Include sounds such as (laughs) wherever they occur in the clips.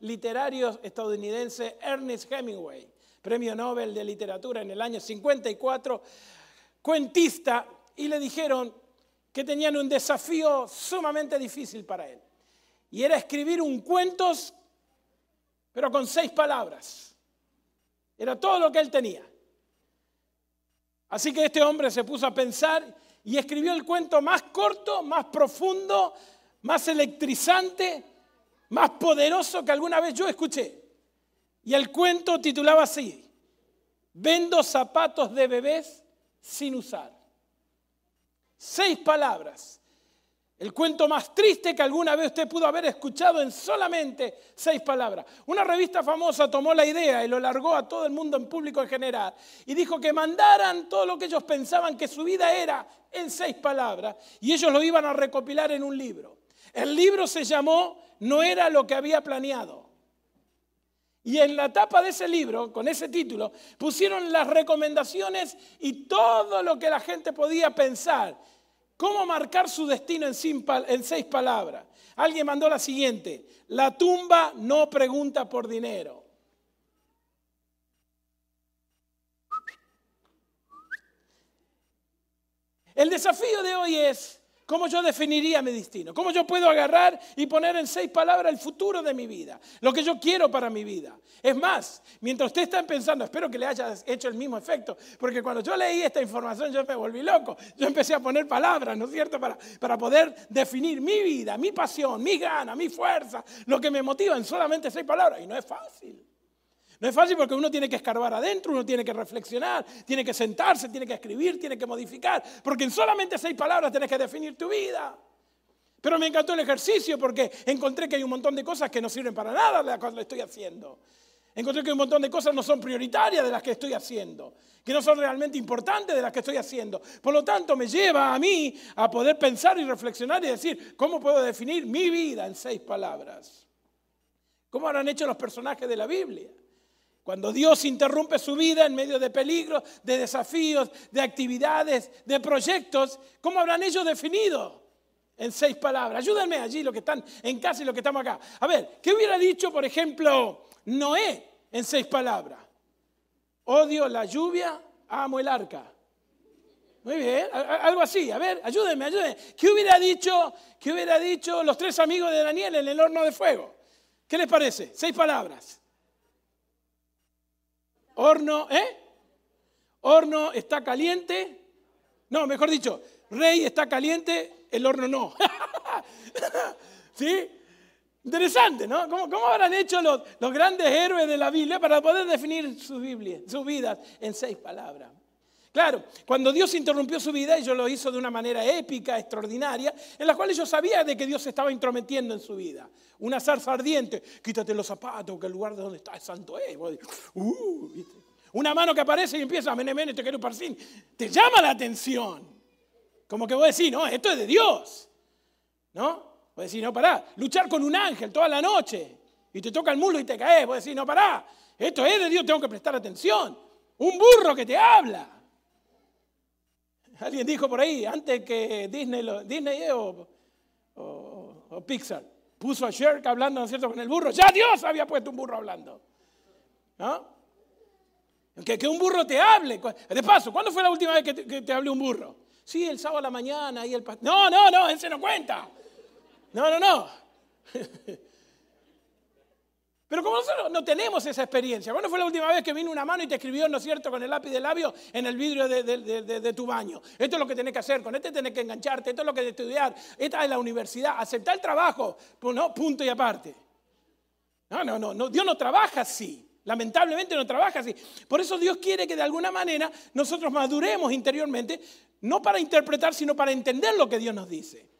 literario estadounidense Ernest Hemingway, premio Nobel de Literatura en el año 54, cuentista, y le dijeron que tenían un desafío sumamente difícil para él. Y era escribir un cuentos, pero con seis palabras. Era todo lo que él tenía. Así que este hombre se puso a pensar y escribió el cuento más corto, más profundo, más electrizante, más poderoso que alguna vez yo escuché. Y el cuento titulaba así, Vendo zapatos de bebés sin usar. Seis palabras. El cuento más triste que alguna vez usted pudo haber escuchado en solamente seis palabras. Una revista famosa tomó la idea y lo largó a todo el mundo en público en general y dijo que mandaran todo lo que ellos pensaban que su vida era en seis palabras y ellos lo iban a recopilar en un libro. El libro se llamó No era lo que había planeado. Y en la tapa de ese libro, con ese título, pusieron las recomendaciones y todo lo que la gente podía pensar ¿Cómo marcar su destino en, seis palabras? Alguien mandó la siguiente, la tumba no pregunta por dinero. El desafío de hoy es ¿Cómo yo definiría mi destino? ¿Cómo yo puedo agarrar y poner en seis palabras el futuro de mi vida? Lo que yo quiero para mi vida. Es más, mientras usted está pensando, espero que le haya hecho el mismo efecto, porque cuando yo leí esta información yo me volví loco. Yo empecé a poner palabras, ¿no es cierto?, para, para poder definir mi vida, mi pasión, mi gana, mi fuerza, lo que me motiva en solamente seis palabras. Y no es fácil. No es fácil porque uno tiene que escarbar adentro, uno tiene que reflexionar, tiene que sentarse, tiene que escribir, tiene que modificar, porque en solamente seis palabras tienes que definir tu vida. Pero me encantó el ejercicio porque encontré que hay un montón de cosas que no sirven para nada de las que estoy haciendo. Encontré que un montón de cosas no son prioritarias de las que estoy haciendo, que no son realmente importantes de las que estoy haciendo. Por lo tanto, me lleva a mí a poder pensar y reflexionar y decir, ¿cómo puedo definir mi vida en seis palabras? ¿Cómo habrán hecho los personajes de la Biblia? Cuando Dios interrumpe su vida en medio de peligros, de desafíos, de actividades, de proyectos, ¿cómo habrán ellos definido? En seis palabras. Ayúdenme allí, los que están en casa y los que estamos acá. A ver, ¿qué hubiera dicho, por ejemplo, Noé en seis palabras? Odio la lluvia, amo el arca. Muy bien, algo así. A ver, ayúdenme, ayúdenme. ¿Qué hubiera dicho, qué hubiera dicho los tres amigos de Daniel en el horno de fuego? ¿Qué les parece? Seis palabras. Horno, ¿eh? Horno está caliente. No, mejor dicho, rey está caliente, el horno no. (laughs) ¿Sí? Interesante, ¿no? ¿Cómo, habrán hecho los, los, grandes héroes de la Biblia para poder definir su Biblia, sus vidas en seis palabras? Claro, cuando Dios interrumpió su vida, ellos lo hizo de una manera épica, extraordinaria, en la cual ellos sabían de que Dios se estaba intrometiendo en su vida. Una zarza ardiente, quítate los zapatos, que el lugar de donde está es santo es. Uh, una mano que aparece y empieza, mene, mene, te quiero parcín. Te llama la atención. Como que vos decís, no, esto es de Dios. ¿No? Vos decís, no, pará. Luchar con un ángel toda la noche y te toca el muslo y te caes. Vos decís, no, pará. Esto es de Dios, tengo que prestar atención. Un burro que te habla. Alguien dijo por ahí, antes que Disney, Disney o, o, Pixar, puso a Sherk hablando, ¿no es cierto?, con el burro. Ya Dios había puesto un burro hablando. ¿No? Que, que un burro te hable. De paso, ¿cuándo fue la última vez que te, que te habló un burro? Sí, el sábado a la mañana y el No, no, no, ese no cuenta. No, no, no. (laughs) Pero como nosotros no tenemos esa experiencia, ¿cuándo fue la última vez que vino una mano y te escribió, ¿no es cierto?, con el lápiz de labio en el vidrio de, tu baño. Esto es lo que tenés que hacer, con este tenés que engancharte, esto es lo que estudiar, esta es la universidad, aceptar el trabajo, pues no, punto y aparte. No, no, no, no, Dios no trabaja así. Lamentablemente no trabaja así. Por eso Dios quiere que de alguna manera nosotros maduremos interiormente, no para interpretar, sino para entender lo que Dios nos dice.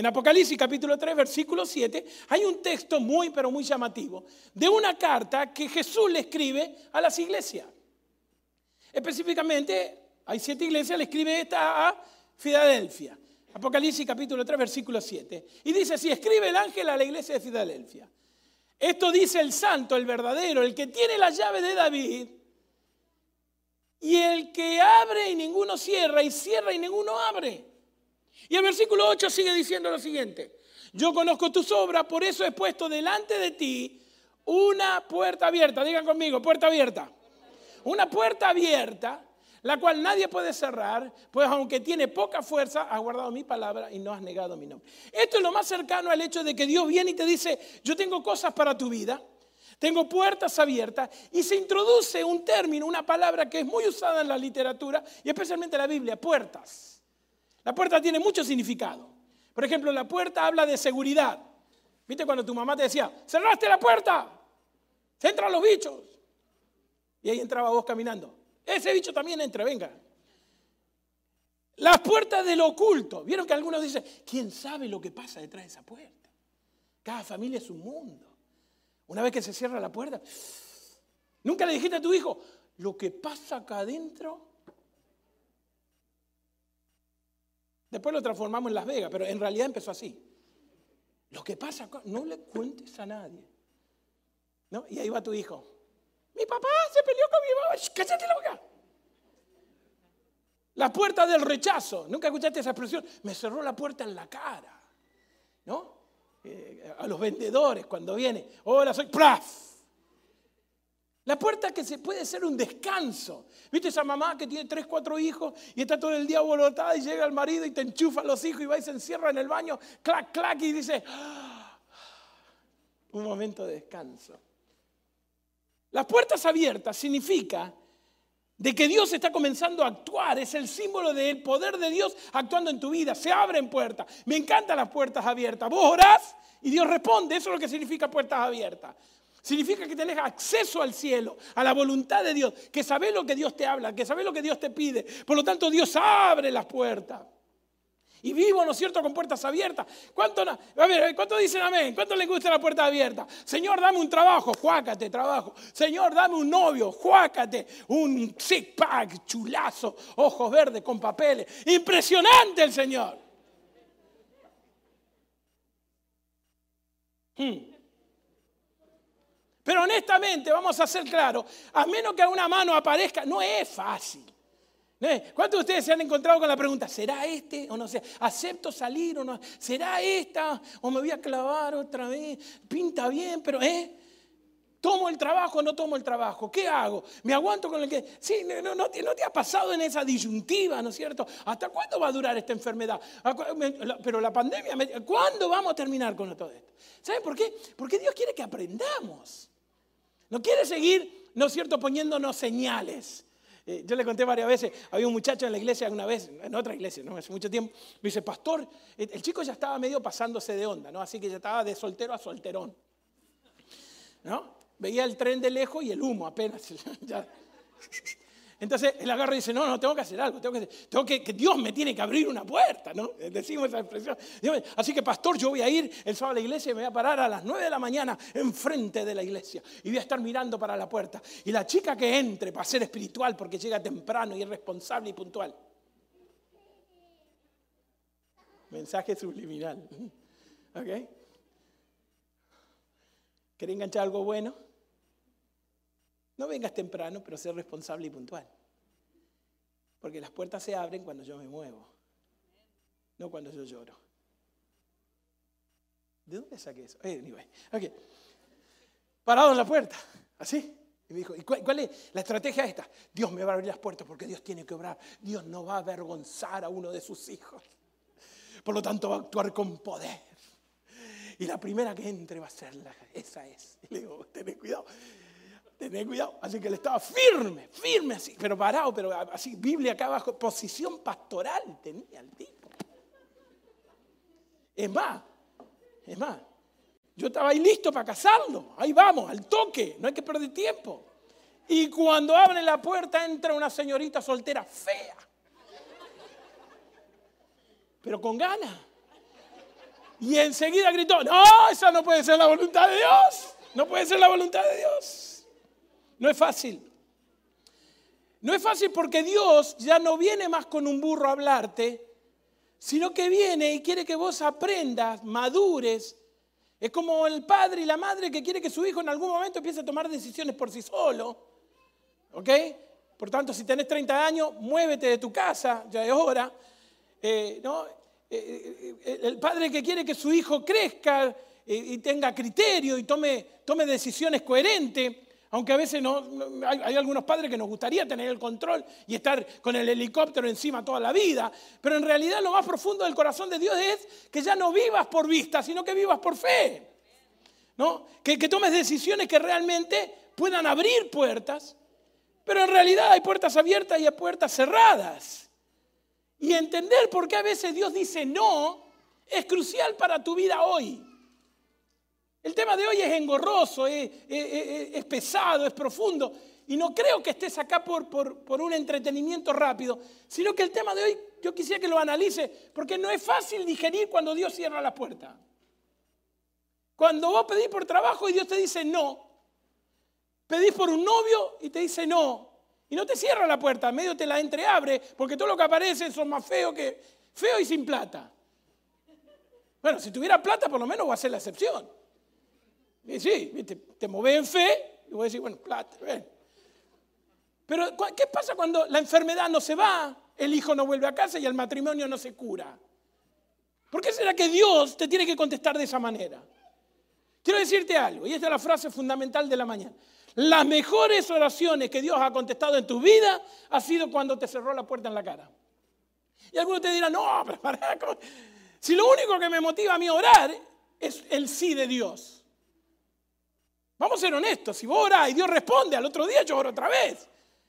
En Apocalipsis capítulo 3, versículo 7, hay un texto muy, pero muy llamativo de una carta que Jesús le escribe a las iglesias. Específicamente, hay siete iglesias, le escribe esta a Filadelfia. Apocalipsis capítulo 3, versículo 7. Y dice así, escribe el ángel a la iglesia de Filadelfia. Esto dice el santo, el verdadero, el que tiene la llave de David, y el que abre y ninguno cierra, y cierra y ninguno abre. Y el versículo 8 sigue diciendo lo siguiente. Yo conozco tus obras, por eso he puesto delante de ti una puerta abierta. Digan conmigo, puerta abierta. Una puerta abierta, la cual nadie puede cerrar, pues aunque tiene poca fuerza, has guardado mi palabra y no has negado mi nombre. Esto es lo más cercano al hecho de que Dios viene y te dice, yo tengo cosas para tu vida, tengo puertas abiertas y se introduce un término, una palabra que es muy usada en la literatura y especialmente en la Biblia, puertas. La puerta tiene mucho significado. Por ejemplo, la puerta habla de seguridad. ¿Viste cuando tu mamá te decía, cerraste la puerta? Se entran los bichos. Y ahí entraba vos caminando. Ese bicho también entra, venga. Las puertas del oculto. Vieron que algunos dicen, ¿quién sabe lo que pasa detrás de esa puerta? Cada familia es un mundo. Una vez que se cierra la puerta, nunca le dijiste a tu hijo, lo que pasa acá adentro. Después lo transformamos en Las Vegas, pero en realidad empezó así. Lo que pasa no le cuentes a nadie. ¿No? Y ahí va tu hijo. Mi papá se peleó con mi mamá. Cállate la boca. La puerta del rechazo. ¿Nunca escuchaste esa expresión? Me cerró la puerta en la cara. ¿No? Eh, a los vendedores cuando viene. Hola, soy ¡Praf! La puerta que se puede ser un descanso. ¿Viste esa mamá que tiene tres, cuatro hijos y está todo el día volotada y llega el marido y te enchufa los hijos y va y se encierra en el baño, clac, clac, y dice, ah, un momento de descanso. Las puertas abiertas significa de que Dios está comenzando a actuar, es el símbolo del poder de Dios actuando en tu vida, se abren puertas. Me encantan las puertas abiertas. Vos orás y Dios responde, eso es lo que significa puertas abiertas. Significa que tenés acceso al cielo, a la voluntad de Dios, que sabés lo que Dios te habla, que sabés lo que Dios te pide. Por lo tanto, Dios abre las puertas. Y vivo, ¿no es cierto?, con puertas abiertas. ¿Cuánto, a ver, ¿cuánto dicen amén? ¿Cuánto les gusta la puerta abierta? Señor, dame un trabajo, juácate, trabajo. Señor, dame un novio, juácate. Un six pack, chulazo, ojos verdes con papeles. Impresionante el Señor. Hmm. Pero honestamente, vamos a ser claros, a menos que una mano aparezca, no es fácil. ¿Eh? ¿Cuántos de ustedes se han encontrado con la pregunta, ¿será este o no sé? ¿Acepto salir o no? ¿Será esta o me voy a clavar otra vez? Pinta bien, pero ¿eh? ¿Tomo el trabajo o no tomo el trabajo? ¿Qué hago? ¿Me aguanto con el que.? Sí, no te ha pasado en esa disyuntiva, ¿no es cierto? ¿Hasta cuándo va a durar esta enfermedad? Pero la pandemia, ¿cuándo vamos a terminar con todo esto? ¿Saben por qué? Porque Dios quiere que aprendamos. No quiere seguir, ¿no es cierto?, poniéndonos señales. Eh, yo le conté varias veces, había un muchacho en la iglesia una vez, en otra iglesia, ¿no? hace mucho tiempo, me dice, pastor, el chico ya estaba medio pasándose de onda, ¿no? Así que ya estaba de soltero a solterón. ¿No? Veía el tren de lejos y el humo apenas. (laughs) Entonces él agarra y dice, no, no, tengo que hacer algo, tengo que, tengo que, que Dios me tiene que abrir una puerta, ¿no? (laughs) Decimos esa expresión. Así que pastor, yo voy a ir el sábado a la iglesia y me voy a parar a las 9 de la mañana enfrente de la iglesia y voy a estar mirando para la puerta. Y la chica que entre para ser espiritual porque llega temprano y es responsable y puntual. Mensaje subliminal. (laughs) ¿Ok? ¿Querés enganchar algo bueno? No vengas temprano, pero sé responsable y puntual. Porque las puertas se abren cuando yo me muevo, no cuando yo lloro. ¿De dónde saqué eso? Eh, anyway. okay. Parado en la puerta, así. Y me dijo, ¿y cuál, cuál, es la estrategia esta? Dios me va a abrir las puertas porque Dios tiene que obrar. Dios no va a avergonzar a uno de sus hijos. Por lo tanto va a actuar con poder. Y la primera que entre va a ser la, esa es. Y le digo, tened cuidado. Tened cuidado. Así que él estaba firme, firme así, pero parado, pero así, Biblia acá abajo, posición pastoral tenía el tipo. Es más, es más, yo estaba ahí listo para casarlo. Ahí vamos, al toque, no hay que perder tiempo. Y cuando abre la puerta entra una señorita soltera fea, pero con ganas. Y enseguida gritó, no, esa no puede ser la voluntad de Dios. No puede ser la voluntad de Dios. No es fácil. No es fácil porque Dios ya no viene más con un burro a hablarte, sino que viene y quiere que vos aprendas, madures. Es como el padre y la madre que quiere que su hijo en algún momento empiece a tomar decisiones por sí solo. ¿Ok? Por tanto, si tenés 30 años, muévete de tu casa, ya es hora. Eh, ¿no? eh, eh, el padre que quiere que su hijo crezca y tenga criterio y tome, tome decisiones coherentes, aunque a veces no, hay, algunos padres que nos gustaría tener el control y estar con el helicóptero encima toda la vida, pero en realidad lo más profundo del corazón de Dios es que ya no vivas por vista, sino que vivas por fe. ¿no? Que tomes decisiones que realmente puedan abrir puertas, pero en realidad hay puertas abiertas y hay puertas cerradas. Y entender por qué a veces Dios dice no es crucial para tu vida hoy. El tema de hoy es engorroso, es, pesado, es profundo. Y no creo que estés acá por, un entretenimiento rápido, sino que el tema de hoy yo quisiera que lo analice, porque no es fácil digerir cuando Dios cierra la puerta. Cuando vos pedís por trabajo y Dios te dice no, pedís por un novio y te dice no, y no te cierra la puerta, medio te la entreabre, porque todo lo que aparece son más feos que feo y sin plata. Bueno, si tuviera plata, por lo menos va a ser la excepción. Y sí, te, te en fe y voy a decir, bueno, plata. Pero, ¿qué pasa cuando la enfermedad no se va, el hijo no vuelve a casa y el matrimonio no se cura? ¿Por qué será que Dios te tiene que contestar de esa manera? Quiero decirte algo, y esta es la frase fundamental de la mañana. Las mejores oraciones que Dios ha contestado en tu vida ha sido cuando te cerró la puerta en la cara. Y algunos te dirán, no, pero para, si lo único que me motiva a mí a orar es el sí de Dios. Vamos a ser honestos, si vos orás y Dios responde, al otro día yo oro otra vez.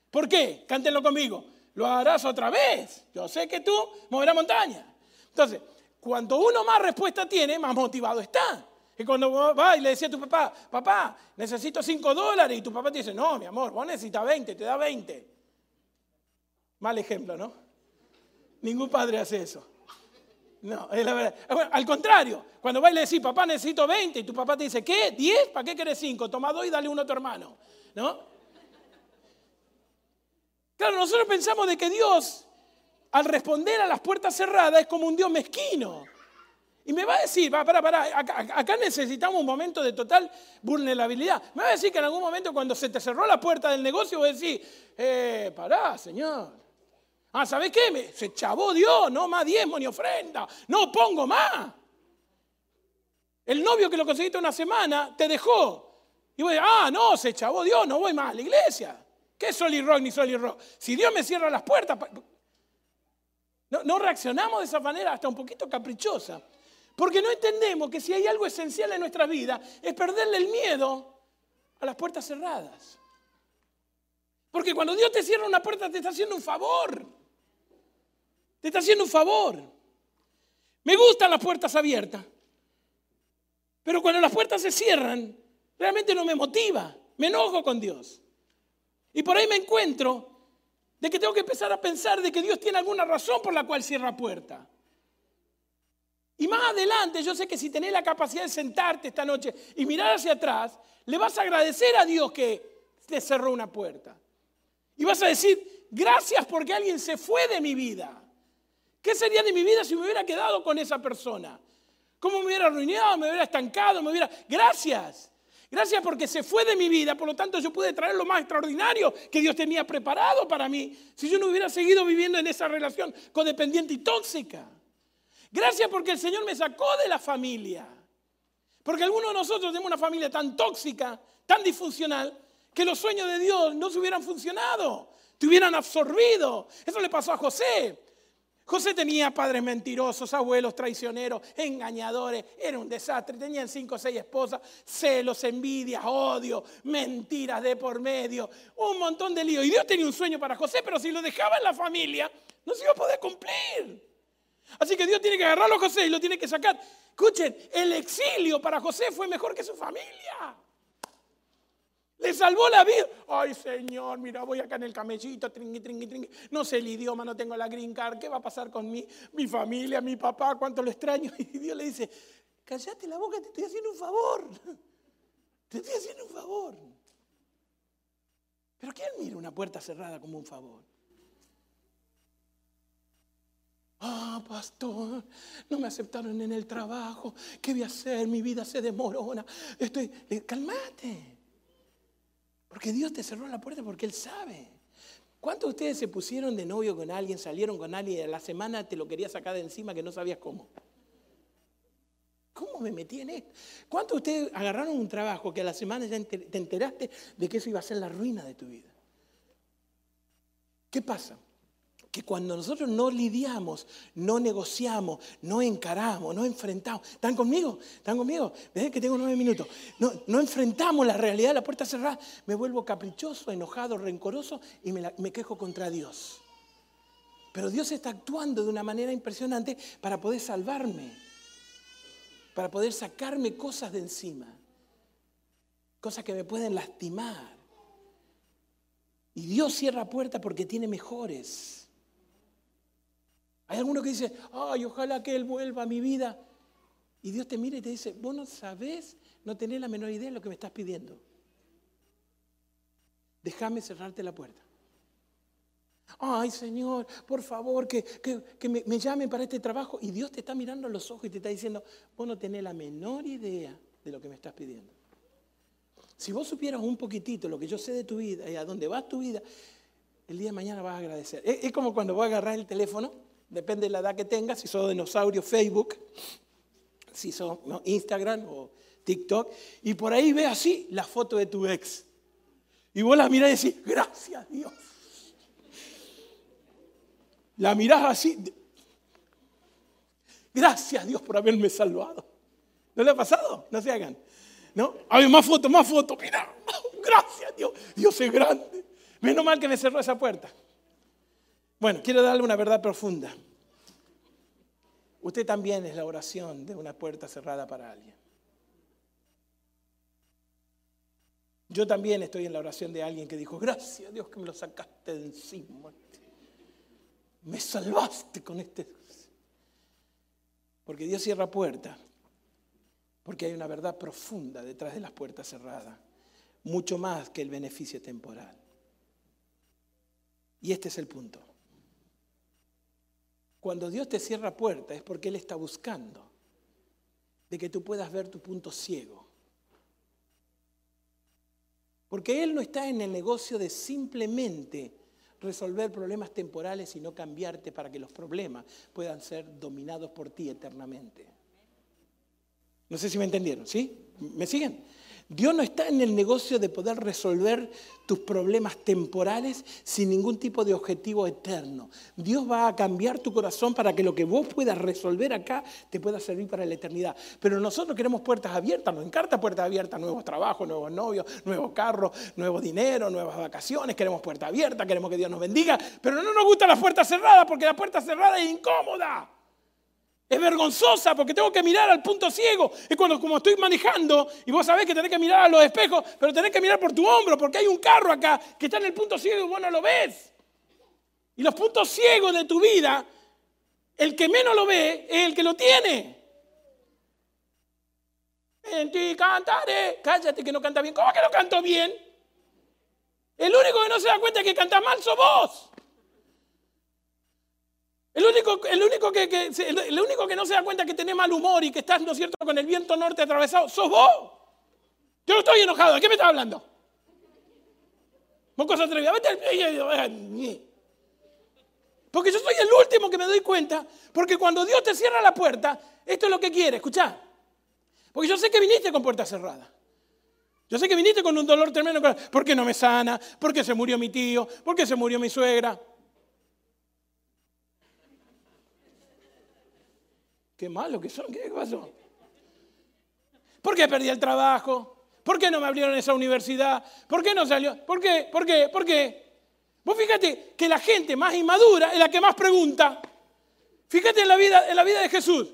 ¿Por qué? Cántenlo conmigo. Lo harás otra vez. Yo sé que tú moverás montaña. Entonces, cuando uno más respuesta tiene, más motivado está. Y cuando vas y le decís a tu papá, papá, necesito 5 dólares, y tu papá te dice, no, mi amor, vos necesitas 20, te da 20. Mal ejemplo, ¿no? Ningún padre hace eso. No, es la verdad. Ah, al contrario, cuando vas y le decís, papá, necesito 20, y tu papá te dice, ¿qué? ¿10? ¿Para qué querés 5? Toma dos y dale uno a tu hermano. ¿No? Claro, nosotros pensamos de que Dios, al responder a las puertas cerradas, es como un Dios mezquino. Y me va a decir, va, para, para, acá, necesitamos un momento de total vulnerabilidad. Me va a decir que en algún momento cuando se te cerró la puerta del negocio, voy a decir, eh, pará, Señor. Ah, ¿sabes qué? se chavó Dios, no más diezmo ni ofrenda, no pongo más. El novio que lo conseguiste una semana te dejó. Y voy, ah, no, se chavó Dios, no voy más a la iglesia. ¿Qué es sol y rock ni sol y rock? Si Dios me cierra las puertas, no, no reaccionamos de esa manera hasta un poquito caprichosa. Porque no entendemos que si hay algo esencial en nuestra vida es perderle el miedo a las puertas cerradas. Porque cuando Dios te cierra una puerta te está haciendo un favor. Te está haciendo un favor. Me gustan las puertas abiertas. Pero cuando las puertas se cierran, realmente no me motiva. Me enojo con Dios. Y por ahí me encuentro de que tengo que empezar a pensar de que Dios tiene alguna razón por la cual cierra puerta. Y más adelante, yo sé que si tenés la capacidad de sentarte esta noche y mirar hacia atrás, le vas a agradecer a Dios que te cerró una puerta. Y vas a decir, gracias porque alguien se fue de mi vida. ¿Qué sería de mi vida si me hubiera quedado con esa persona? ¿Cómo me hubiera arruinado? ¿Me hubiera estancado? ¿Me hubiera... Gracias. Gracias porque se fue de mi vida, por lo tanto yo pude traer lo más extraordinario que Dios tenía preparado para mí si yo no hubiera seguido viviendo en esa relación codependiente y tóxica. Gracias porque el Señor me sacó de la familia. Porque algunos de nosotros tenemos una familia tan tóxica, tan disfuncional, que los sueños de Dios no se hubieran funcionado, te hubieran absorbido. Eso le pasó a José. José tenía padres mentirosos, abuelos traicioneros, engañadores, era un desastre, tenían cinco o seis esposas, celos, envidias, odio, mentiras de por medio, un montón de lío. Y Dios tenía un sueño para José, pero si lo dejaba en la familia, no se iba a poder cumplir. Así que Dios tiene que agarrarlo a José y lo tiene que sacar. Escuchen, el exilio para José fue mejor que su familia. Le salvó la vida. Ay, Señor, mira, voy acá en el camellito, tringui, tringui, tringui. No sé el idioma, no tengo la green card. ¿Qué va a pasar con mi, mi familia, mi papá? ¿Cuánto lo extraño? (laughs) Y Dios le dice, cállate la boca, te estoy haciendo un favor. Te estoy haciendo un favor. Pero ¿quién mira una puerta cerrada como un favor? Ah, pastor, no me aceptaron en el trabajo. ¿Qué voy a hacer? Mi vida se demorona. Estoy, eh, calmate. Porque Dios te cerró la puerta porque Él sabe. ¿Cuántos de ustedes se pusieron de novio con alguien, salieron con alguien y a la semana te lo quería sacar de encima que no sabías cómo? ¿Cómo me metí en esto? ¿Cuántos de ustedes agarraron un trabajo que a la semana ya te enteraste de que eso iba a ser la ruina de tu vida? ¿Qué pasa? Que cuando nosotros no lidiamos, no negociamos, no encaramos, no enfrentamos, ¿están conmigo? ¿Están conmigo? Ven que tengo nueve minutos. No, enfrentamos la realidad la puerta cerrada, me vuelvo caprichoso, enojado, rencoroso y me, me quejo contra Dios. Pero Dios está actuando de una manera impresionante para poder salvarme, para poder sacarme cosas de encima, cosas que me pueden lastimar. Y Dios cierra puertas porque tiene mejores. Hay alguno que dice, ay, ojalá que Él vuelva a mi vida. Y Dios te mira y te dice, vos no sabés, no tenés la menor idea de lo que me estás pidiendo. Déjame cerrarte la puerta. Ay, Señor, por favor, que, me, me, llamen para este trabajo. Y Dios te está mirando a los ojos y te está diciendo, vos no tenés la menor idea de lo que me estás pidiendo. Si vos supieras un poquitito lo que yo sé de tu vida y a dónde va tu vida, el día de mañana vas a agradecer. Es, es como cuando voy a agarrar el teléfono depende de la edad que tengas, si sos dinosaurio, Facebook, si sos Instagram o TikTok, y por ahí ve así la foto de tu ex. Y vos la mirás y decís, gracias Dios. La mirás así, gracias Dios por haberme salvado. ¿No le ha pasado? No se hagan. ¿No? Hay más fotos, más fotos, mira, (laughs) gracias Dios, Dios es grande. Menos mal que me cerró esa puerta. Bueno, quiero darle una verdad profunda. Usted también es la oración de una puerta cerrada para alguien. Yo también estoy en la oración de alguien que dijo, gracias a Dios que me lo sacaste de encima. Me salvaste con este. Porque Dios cierra puertas. Porque hay una verdad profunda detrás de las puertas cerradas. Mucho más que el beneficio temporal. Y este es el punto. Cuando Dios te cierra puertas es porque Él está buscando de que tú puedas ver tu punto ciego. Porque Él no está en el negocio de simplemente resolver problemas temporales y no cambiarte para que los problemas puedan ser dominados por ti eternamente. No sé si me entendieron, ¿sí? ¿Me siguen? Dios no está en el negocio de poder resolver tus problemas temporales sin ningún tipo de objetivo eterno. Dios va a cambiar tu corazón para que lo que vos puedas resolver acá te pueda servir para la eternidad. Pero nosotros queremos puertas abiertas, nos encanta puertas abiertas, nuevos trabajos, nuevos novios, nuevos carros, nuevo dinero, nuevas vacaciones, queremos puertas abiertas, queremos que Dios nos bendiga, pero no nos gusta la puerta cerrada porque la puerta cerrada es incómoda. Es vergonzosa porque tengo que mirar al punto ciego. Es cuando como estoy manejando y vos sabés que tenés que mirar a los espejos, pero tenés que mirar por tu hombro porque hay un carro acá que está en el punto ciego y vos no lo ves. Y los puntos ciegos de tu vida, el que menos lo ve es el que lo tiene. En ti cantaré. Cállate que no canta bien. ¿Cómo que no canto bien? El único que no se da cuenta que canta mal sos vos. El único, el, único que, el único que no se da cuenta que tenés mal humor y que estás, ¿no es cierto?, con el viento norte atravesado, sos vos. Yo no estoy enojado, ¿de qué me estás hablando? Vos cosa atrevida, Porque yo soy el último que me doy cuenta, porque cuando Dios te cierra la puerta, esto es lo que quiere, escuchá. Porque yo sé que viniste con puerta cerrada. Yo sé que viniste con un dolor tremendo, ¿por qué no me sana? ¿Por qué se murió mi tío? ¿Por qué se murió mi suegra? Qué malo que son, ¿qué pasó? ¿Por qué perdí el trabajo? ¿Por qué no me abrieron esa universidad? ¿Por qué no salió? ¿Por qué? ¿Por qué? ¿Por qué? Vos fíjate que la gente más inmadura es la que más pregunta. Fíjate en la vida, en la vida de Jesús.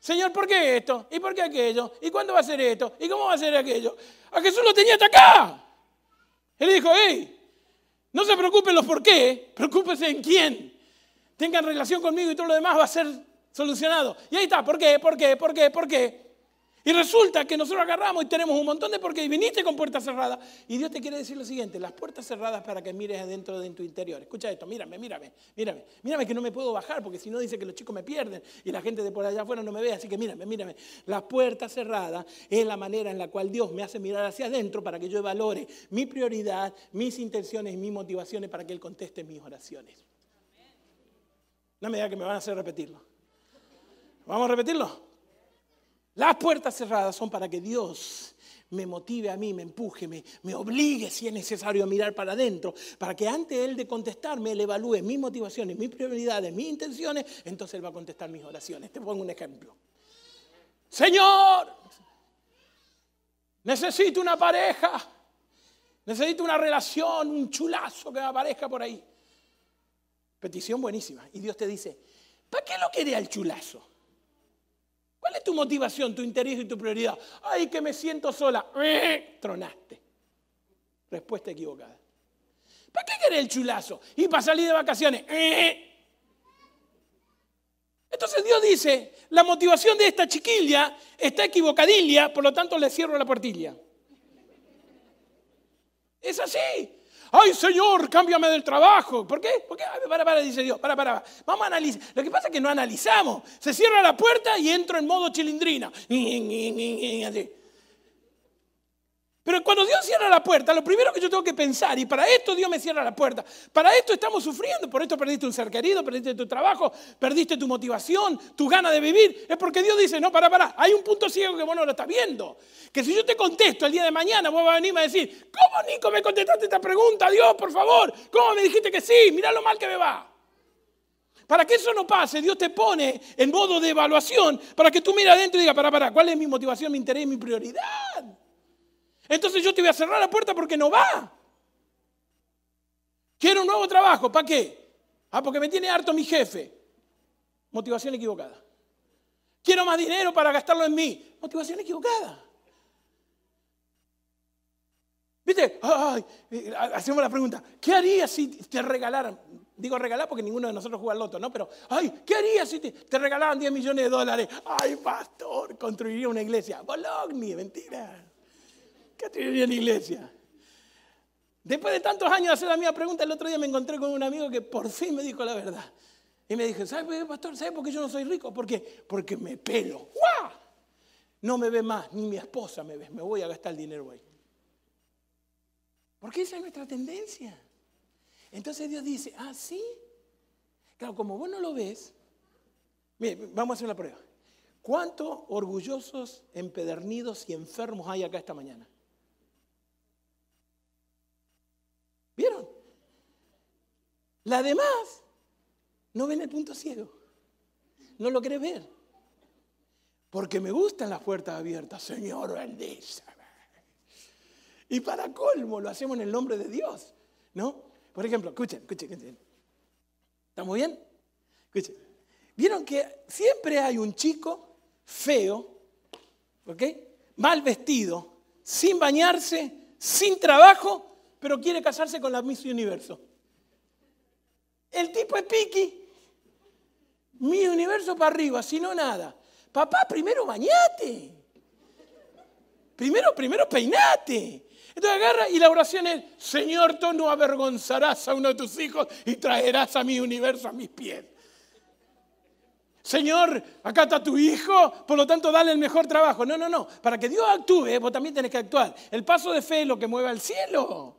Señor, ¿por qué esto? ¿Y por qué aquello? ¿Y cuándo va a ser esto? ¿Y cómo va a ser aquello? A Jesús lo tenía hasta acá. Él le dijo, hey, no se preocupen los por qué, preocúpense en quién. Tengan relación conmigo y todo lo demás va a ser solucionado. Y ahí está, ¿por qué? ¿Por qué? ¿Por qué? ¿Por qué? Y resulta que nosotros agarramos y tenemos un montón de porque viniste con puertas cerradas. Y Dios te quiere decir lo siguiente, las puertas cerradas para que mires adentro de tu interior. Escucha esto, mírame, mírame, mírame. Mírame que no me puedo bajar porque si no dice que los chicos me pierden y la gente de por allá afuera no me ve. Así que mírame, mírame. Las puertas cerradas es la manera en la cual Dios me hace mirar hacia adentro para que yo valore mi prioridad, mis intenciones y mis motivaciones para que Él conteste mis oraciones. No me diga que me van a hacer repetirlo. ¿Vamos a repetirlo? Las puertas cerradas son para que Dios me motive a mí, me empuje, me, me, obligue si es necesario a mirar para adentro, para que antes Él de contestarme, Él evalúe mis motivaciones, mis prioridades, mis intenciones, entonces Él va a contestar mis oraciones. Te pongo un ejemplo. Señor, necesito una pareja, necesito una relación, un chulazo que aparezca por ahí. Petición buenísima. Y Dios te dice, ¿para qué lo quería el chulazo? ¿Cuál es tu motivación, tu interés y tu prioridad? Ay, que me siento sola. ¡Eh! Tronaste. Respuesta equivocada. ¿Para qué querés el chulazo? Y para salir de vacaciones. ¡Eh! Entonces Dios dice, la motivación de esta chiquilla está equivocadilla, por lo tanto le cierro la puertilla. Es así. Ay, Señor, cámbiame del trabajo. ¿Por qué? Porque, para, para, dice Dios, para, para, vamos a analizar. Lo que pasa es que no analizamos. Se cierra la puerta y entro en modo chilindrina. Pero cuando Dios cierra la puerta, lo primero que yo tengo que pensar, y para esto Dios me cierra la puerta, para esto estamos sufriendo, por esto perdiste un ser querido, perdiste tu trabajo, perdiste tu motivación, tu gana de vivir, es porque Dios dice, no, para, para, hay un punto ciego que vos no lo estás viendo. Que si yo te contesto el día de mañana, vos vas a venirme a decir, ¿cómo Nico me contestaste esta pregunta? Dios, por favor, ¿cómo me dijiste que sí? Mirá lo mal que me va. Para que eso no pase, Dios te pone en modo de evaluación para que tú mires adentro y digas, para, para, ¿cuál es mi motivación, mi interés, mi prioridad? Entonces yo te voy a cerrar la puerta porque no va. Quiero un nuevo trabajo, ¿para qué? Ah, porque me tiene harto mi jefe. Motivación equivocada. Quiero más dinero para gastarlo en mí. Motivación equivocada. ¿Viste? Eh, hacemos la pregunta, ¿qué harías si te regalaran? Digo regalar porque ninguno de nosotros juega al loto, ¿no? Pero, ay, ¿qué harías si te, te regalaran 10 millones de dólares? Ay, pastor, construiría una iglesia. Bologna, mentira. ¿Qué te en iglesia? Después de tantos años de hacer la misma pregunta, el otro día me encontré con un amigo que por fin me dijo la verdad. Y me dijo, ¿sabes por qué, pastor? ¿Sabes por qué yo no soy rico? ¿Por qué? Porque me pelo. ¡Guau! No me ve más, ni mi esposa me ve. Me voy a gastar el dinero ahí. Porque esa es nuestra tendencia. Entonces Dios dice, ah, sí. Claro, como vos no lo ves, mire, vamos a hacer una prueba. ¿Cuántos orgullosos, empedernidos y enfermos hay acá esta mañana? ¿Vieron? La demás no ven el punto ciego. No lo quiere ver. Porque me gustan las puertas abiertas. Señor, bendice. Y para colmo lo hacemos en el nombre de Dios. ¿No? Por ejemplo, escuchen, escuchen, escuchen. ¿Estamos bien? Escuchen. ¿Vieron que siempre hay un chico feo, ¿ok? Mal vestido, sin bañarse, sin trabajo, pero quiere casarse con la Miss Universo. El tipo es piqui. Mi universo para arriba, si no nada. Papá, primero bañate. Primero, primero peinate. Entonces agarra y la oración es, Señor, tú no avergonzarás a uno de tus hijos y traerás a mi universo a mis pies. Señor, acá está tu hijo, por lo tanto dale el mejor trabajo. No, no, no. Para que Dios actúe, vos también tenés que actuar. El paso de fe es lo que mueve al cielo.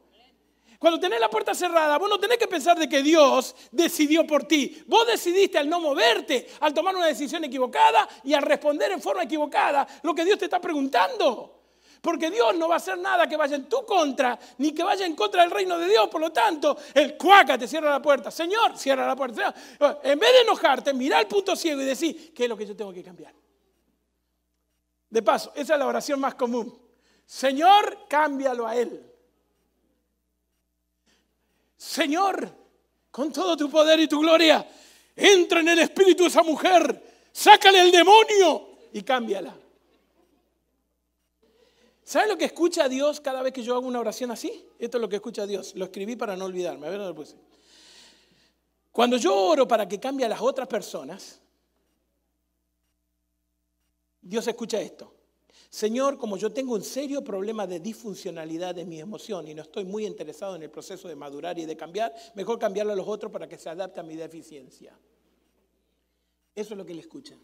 Cuando tenés la puerta cerrada, vos no tenés que pensar de que Dios decidió por ti. Vos decidiste al no moverte, al tomar una decisión equivocada y al responder en forma equivocada lo que Dios te está preguntando. Porque Dios no va a hacer nada que vaya en tu contra, ni que vaya en contra del reino de Dios. Por lo tanto, el cuaca te cierra la puerta. Señor, cierra la puerta. En vez de enojarte, mira el punto ciego y decir, ¿qué es lo que yo tengo que cambiar? De paso, esa es la oración más común. Señor, cámbialo a Él. Señor, con todo tu poder y tu gloria, entra en el espíritu de esa mujer, sácale el demonio y cámbiala. ¿Sabe lo que escucha Dios cada vez que yo hago una oración así? Esto es lo que escucha Dios. Lo escribí para no olvidarme. A ver lo puse. Cuando yo oro para que cambie a las otras personas, Dios escucha esto. Señor, como yo tengo un serio problema de disfuncionalidad de mi emoción y no estoy muy interesado en el proceso de madurar y de cambiar, mejor cambiarlo a los otros para que se adapte a mi deficiencia. Eso es lo que él escucha.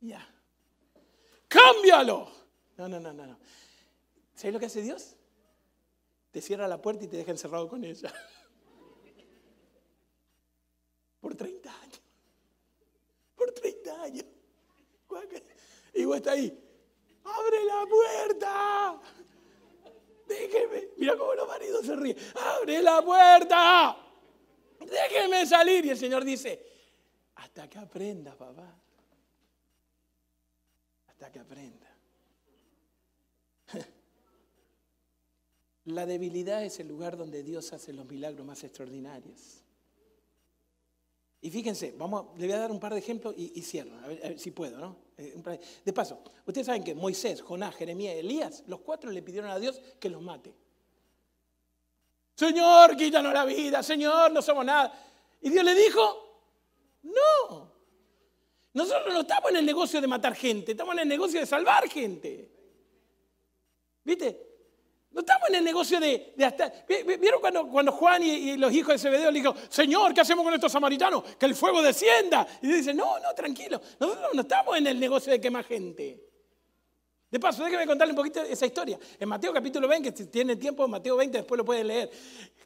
Ya. ¡Cámbialo! No, no, no, no. no. ¿Sabes lo que hace Dios? Te cierra la puerta y te deja encerrado con ella. (laughs) Por 30 años. Por 30 años. Y vos estás ahí. ¡Abre la puerta! Déjeme. Mira cómo los maridos se ríen. ¡Abre la puerta! Déjeme salir. Y el Señor dice, hasta que aprenda, papá. Hasta que aprenda. La debilidad es el lugar donde Dios hace los milagros más extraordinarios. Y fíjense, vamos, le voy a dar un par de ejemplos y, cierro, a ver, si puedo, ¿no? Eh, de paso, ustedes saben que Moisés, Jonás, Jeremías y Elías, los cuatro le pidieron a Dios que los mate. Señor, quítanos la vida, Señor, no somos nada. Y Dios le dijo, no. Nosotros no estamos en el negocio de matar gente, estamos en el negocio de salvar gente. ¿Viste? No estamos en el negocio de, hasta... ¿Vieron cuando, Juan y, los hijos de Zebedeo le dijo, Señor, ¿qué hacemos con estos samaritanos? Que el fuego descienda. Y dice, no, no, tranquilo. Nosotros no estamos en el negocio de quemar gente. De paso, déjeme contarle un poquito esa historia. En Mateo capítulo 20, si tiene tiempo, Mateo 20, después lo pueden leer.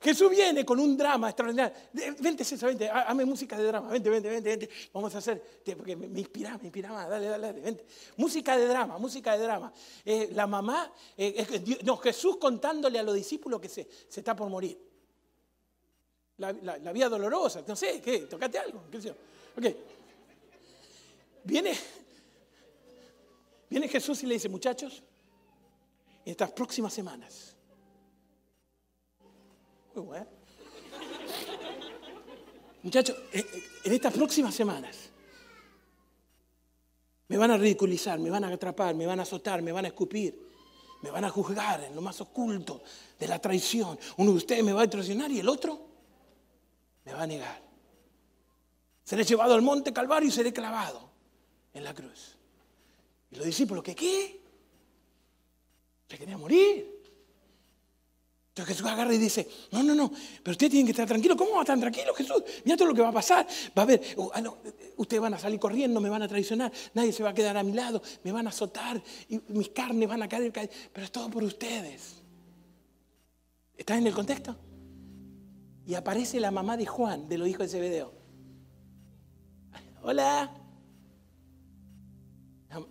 Jesús viene con un drama extraordinario. Vente, César, vente, hazme música de drama. Vente, vente, vente, vente. Vamos a hacer, porque me inspira, me inspira más. Dale, dale, dale, vente. Música de drama, música de drama. Eh, la mamá, eh, no, Jesús contándole a los discípulos que se, se está por morir. La, la, vida dolorosa, no sé, ¿qué? Tocate algo. ¿Qué sé Ok. Viene Viene Jesús y le dice, muchachos, en estas próximas semanas, muy bueno, muchachos, en estas próximas semanas, me van a ridiculizar, me van a atrapar, me van a azotar, me van a escupir, me van a juzgar en lo más oculto de la traición. Uno de ustedes me va a traicionar y el otro me va a negar. Seré llevado al monte Calvario y seré clavado en la cruz. Y los discípulos, ¿qué? Se quería morir. Entonces Jesús agarra y dice, no, no, no, pero usted tiene que estar tranquilo. ¿Cómo va estar tranquilo, Jesús? Mira todo lo que va a pasar. Va a ver, uh, ah, ustedes van a salir corriendo, me van a traicionar, nadie se va a quedar a mi lado, me van a azotar, y mis carnes van a caer, caer pero es todo por ustedes. ¿Estás en el contexto? Y aparece la mamá de Juan, de los hijos de Zebedeo. Hola,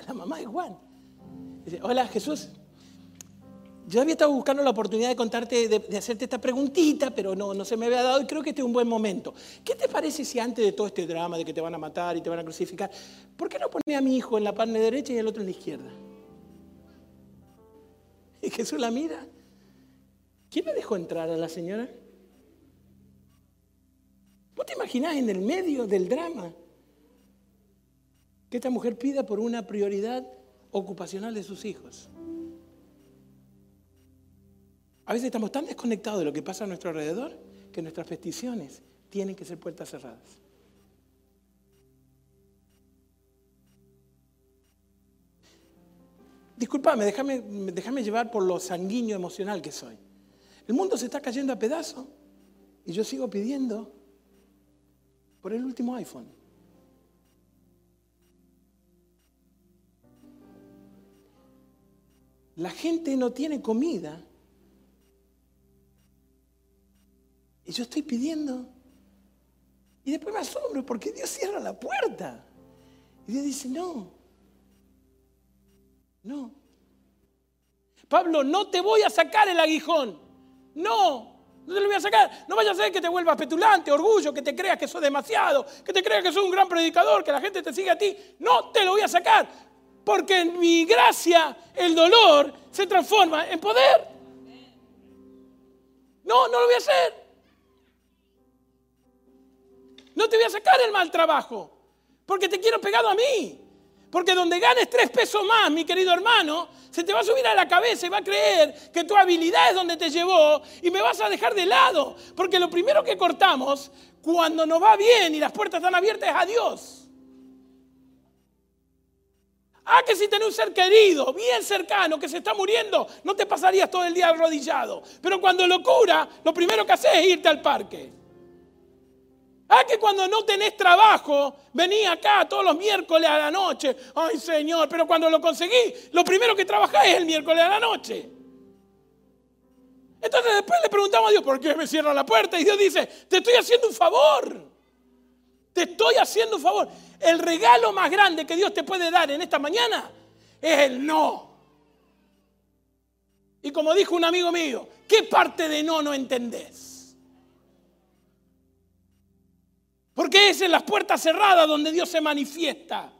la, mamá de Juan. Dice, hola Jesús. Yo había estado buscando la oportunidad de contarte, de, hacerte esta preguntita, pero no, no se me había dado y creo que este es un buen momento. ¿Qué te parece si antes de todo este drama de que te van a matar y te van a crucificar, ¿por qué no pone a mi hijo en la parte derecha y el otro en la izquierda? Y Jesús la mira. ¿Quién me dejó entrar a la señora? ¿Vos te imaginás en el medio del drama? Que esta mujer pida por una prioridad ocupacional de sus hijos. A veces estamos tan desconectados de lo que pasa a nuestro alrededor que nuestras peticiones tienen que ser puertas cerradas. Disculpame, déjame, déjame llevar por lo sanguíneo emocional que soy. El mundo se está cayendo a pedazos y yo sigo pidiendo por el último iPhone. La gente no tiene comida. Y yo estoy pidiendo. Y después me asombro porque Dios cierra la puerta. Y Dios dice, no, no. Pablo, no te voy a sacar el aguijón. No, no te lo voy a sacar. No vayas a ser que te vuelvas petulante, orgullo, que te creas que sos demasiado, que te creas que sos un gran predicador, que la gente te sigue a ti. No te lo voy a sacar. Porque en mi gracia el dolor se transforma en poder. No, no lo voy a hacer. No te voy a sacar el mal trabajo. Porque te quiero pegado a mí. Porque donde ganes tres pesos más, mi querido hermano, se te va a subir a la cabeza y va a creer que tu habilidad es donde te llevó y me vas a dejar de lado. Porque lo primero que cortamos cuando nos va bien y las puertas están abiertas es a Dios. Ah, que si tenés un ser querido, bien cercano, que se está muriendo, no te pasarías todo el día arrodillado. Pero cuando lo cura, lo primero que haces es irte al parque. Ah, que cuando no tenés trabajo, vení acá todos los miércoles a la noche. Ay, Señor, pero cuando lo conseguí, lo primero que trabajás es el miércoles a la noche. Entonces después le preguntamos a Dios, ¿por qué me cierra la puerta? Y Dios dice, te estoy haciendo un favor. Te estoy haciendo un favor. El regalo más grande que Dios te puede dar en esta mañana es el no. Y como dijo un amigo mío, ¿qué parte de no no entendés? Porque es en las puertas cerradas donde Dios se manifiesta.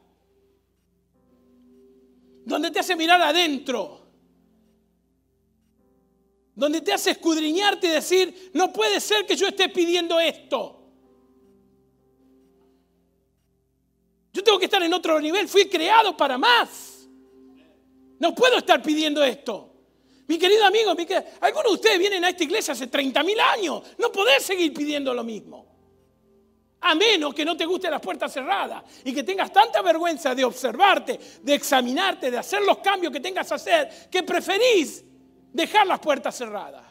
Donde te hace mirar adentro donde te hace escudriñarte y decir, no puede ser que yo esté pidiendo esto. Yo tengo que estar en otro nivel, fui creado para más. No puedo estar pidiendo esto. Mi querido amigo, algunos de ustedes vienen a esta iglesia hace 30 mil años. No podés seguir pidiendo lo mismo. A menos que no te guste las puertas cerradas y que tengas tanta vergüenza de observarte, de examinarte, de hacer los cambios que tengas que hacer, que preferís dejar las puertas cerradas.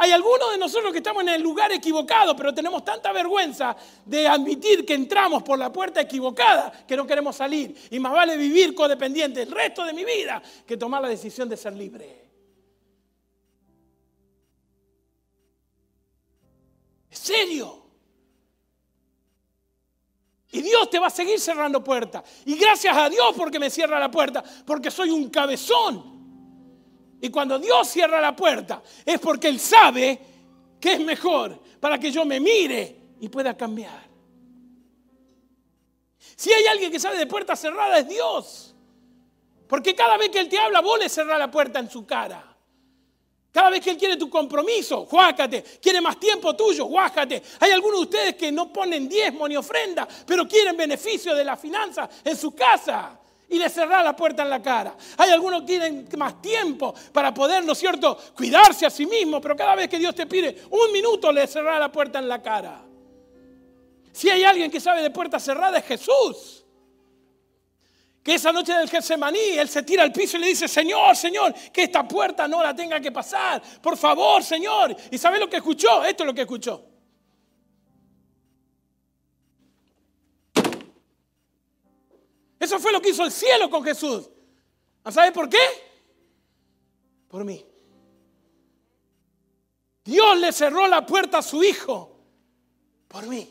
Hay algunos de nosotros que estamos en el lugar equivocado, pero tenemos tanta vergüenza de admitir que entramos por la puerta equivocada que no queremos salir. Y más vale vivir codependiente el resto de mi vida que tomar la decisión de ser libre. ¿Es serio? Y Dios te va a seguir cerrando puertas. Y gracias a Dios porque me cierra la puerta, porque soy un cabezón. Y cuando Dios cierra la puerta es porque Él sabe que es mejor para que yo me mire y pueda cambiar. Si hay alguien que sabe de puerta cerrada es Dios. Porque cada vez que Él te habla, vos le cerrás la puerta en su cara. Cada vez que Él quiere tu compromiso, juácate. Quiere más tiempo tuyo, guájate. Hay algunos de ustedes que no ponen diezmo ni ofrenda, pero quieren beneficio de la finanza en su casa y le cerrar la puerta en la cara. Hay algunos que tienen más tiempo para poder, ¿no es cierto?, cuidarse a sí mismo, pero cada vez que Dios te pide un minuto, le cerrar la puerta en la cara. Si hay alguien que sabe de puerta cerrada es Jesús. Que esa noche del Getsemaní, Él se tira al piso y le dice, Señor, Señor, que esta puerta no la tenga que pasar. Por favor, Señor. ¿Y sabe lo que escuchó? Esto es lo que escuchó. Eso fue lo que hizo el cielo con Jesús. ¿Sabe por qué? Por mí. Dios le cerró la puerta a su hijo por mí.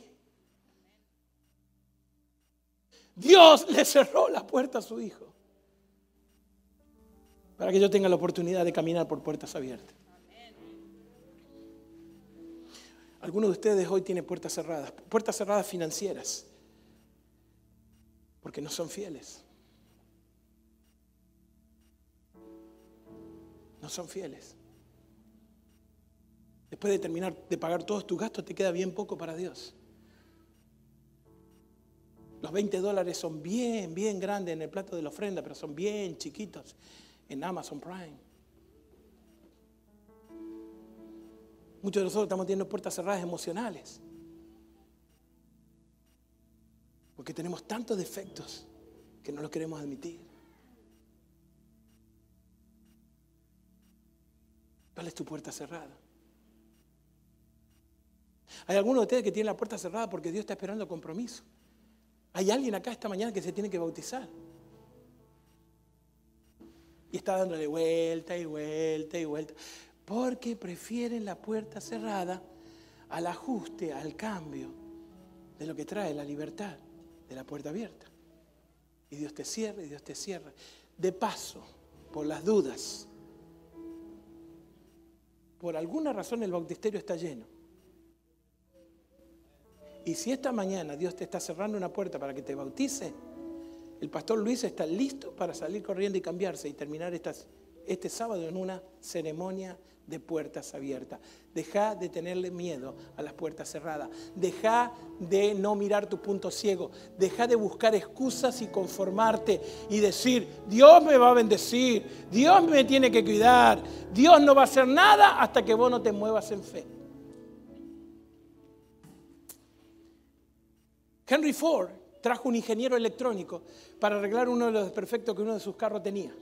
Dios le cerró la puerta a su hijo para que yo tenga la oportunidad de caminar por puertas abiertas. Algunos de ustedes hoy tienen puertas cerradas, puertas cerradas financieras porque no son fieles. No son fieles. Después de terminar de pagar todos tus gastos, te queda bien poco para Dios. Los 20 dólares son bien, bien grandes en el plato de la ofrenda, pero son bien chiquitos en Amazon Prime. Muchos de nosotros estamos teniendo puertas cerradas emocionales. Porque tenemos tantos defectos que no los queremos admitir. ¿Cuál es tu puerta cerrada? Hay algunos de ustedes que tienen la puerta cerrada porque Dios está esperando compromiso. Hay alguien acá esta mañana que se tiene que bautizar. Y está dándole vuelta y vuelta y vuelta. Porque prefieren la puerta cerrada al ajuste, al cambio de lo que trae la libertad de la puerta abierta. Y Dios te cierra y Dios te cierra. De paso, por las dudas, por alguna razón el bautisterio está lleno. Y si esta mañana Dios te está cerrando una puerta para que te bautice, el pastor Luis está listo para salir corriendo y cambiarse y terminar este sábado en una ceremonia de puertas abiertas. Deja de tenerle miedo a las puertas cerradas. Deja de no mirar tu punto ciego. Deja de buscar excusas y conformarte y decir, Dios me va a bendecir, Dios me tiene que cuidar, Dios no va a hacer nada hasta que vos no te muevas en fe. Henry Ford trajo un ingeniero electrónico para arreglar uno de los desperfectos que uno de sus carros tenía.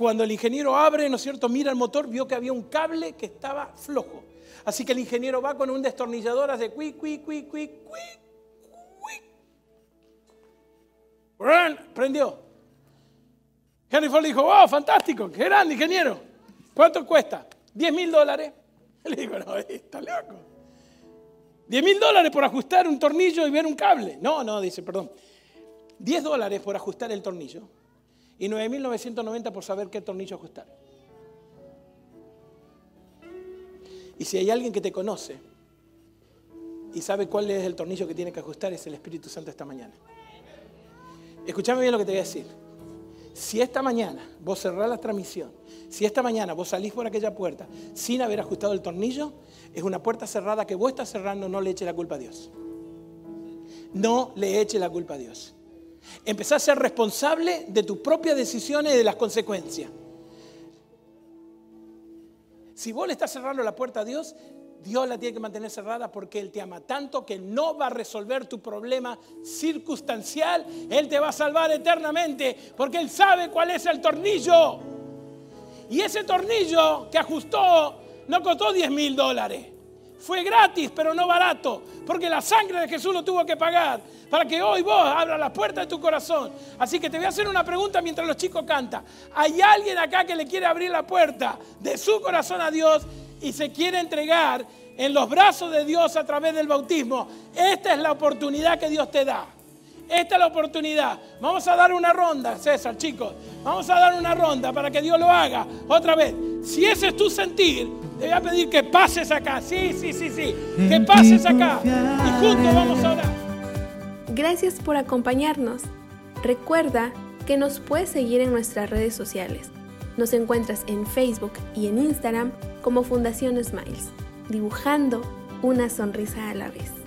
Cuando el ingeniero abre, ¿no es cierto?, mira el motor, vio que había un cable que estaba flojo. Así que el ingeniero va con un destornillador, hace cuic, cuic, cuic, cuic, cuic, cuic. Prendió. Henry Ford dijo, wow, fantástico, qué grande ingeniero. ¿Cuánto cuesta? 10 mil dólares. (laughs) Le digo, no, está loco. 10 mil dólares por ajustar un tornillo y ver un cable. No, no, dice, perdón. 10 dólares por ajustar el tornillo y 9.990 por saber qué tornillo ajustar. Y si hay alguien que te conoce y sabe cuál es el tornillo que tiene que ajustar, es el Espíritu Santo esta mañana. Escúchame bien lo que te voy a decir. Si esta mañana vos cerrás la transmisión, si esta mañana vos salís por aquella puerta sin haber ajustado el tornillo, es una puerta cerrada que vos estás cerrando, no le eche la culpa a Dios. No le eche la culpa a Dios. Empezá a ser responsable de tus propias decisiones y de las consecuencias. Si vos le estás cerrando la puerta a Dios, Dios la tiene que mantener cerrada porque Él te ama tanto que no va a resolver tu problema circunstancial. Él te va a salvar eternamente porque Él sabe cuál es el tornillo. Y ese tornillo que ajustó no costó 10 mil dólares. Fue gratis, pero no barato, porque la sangre de Jesús lo tuvo que pagar para que hoy vos abras la puerta de tu corazón. Así que te voy a hacer una pregunta mientras los chicos cantan. ¿Hay alguien acá que le quiere abrir la puerta de su corazón a Dios y se quiere entregar en los brazos de Dios a través del bautismo? Esta es la oportunidad que Dios te da. Esta es la oportunidad. Vamos a dar una ronda, César, chicos. Vamos a dar una ronda para que Dios lo haga. Otra vez, si ese es tu sentir, te voy a pedir que pases acá. Sí, sí, sí, sí. Que pases acá. Y juntos vamos a orar. Gracias por acompañarnos. Recuerda que nos puedes seguir en nuestras redes sociales. Nos encuentras en Facebook y en Instagram como Fundación Smiles, dibujando una sonrisa a la vez.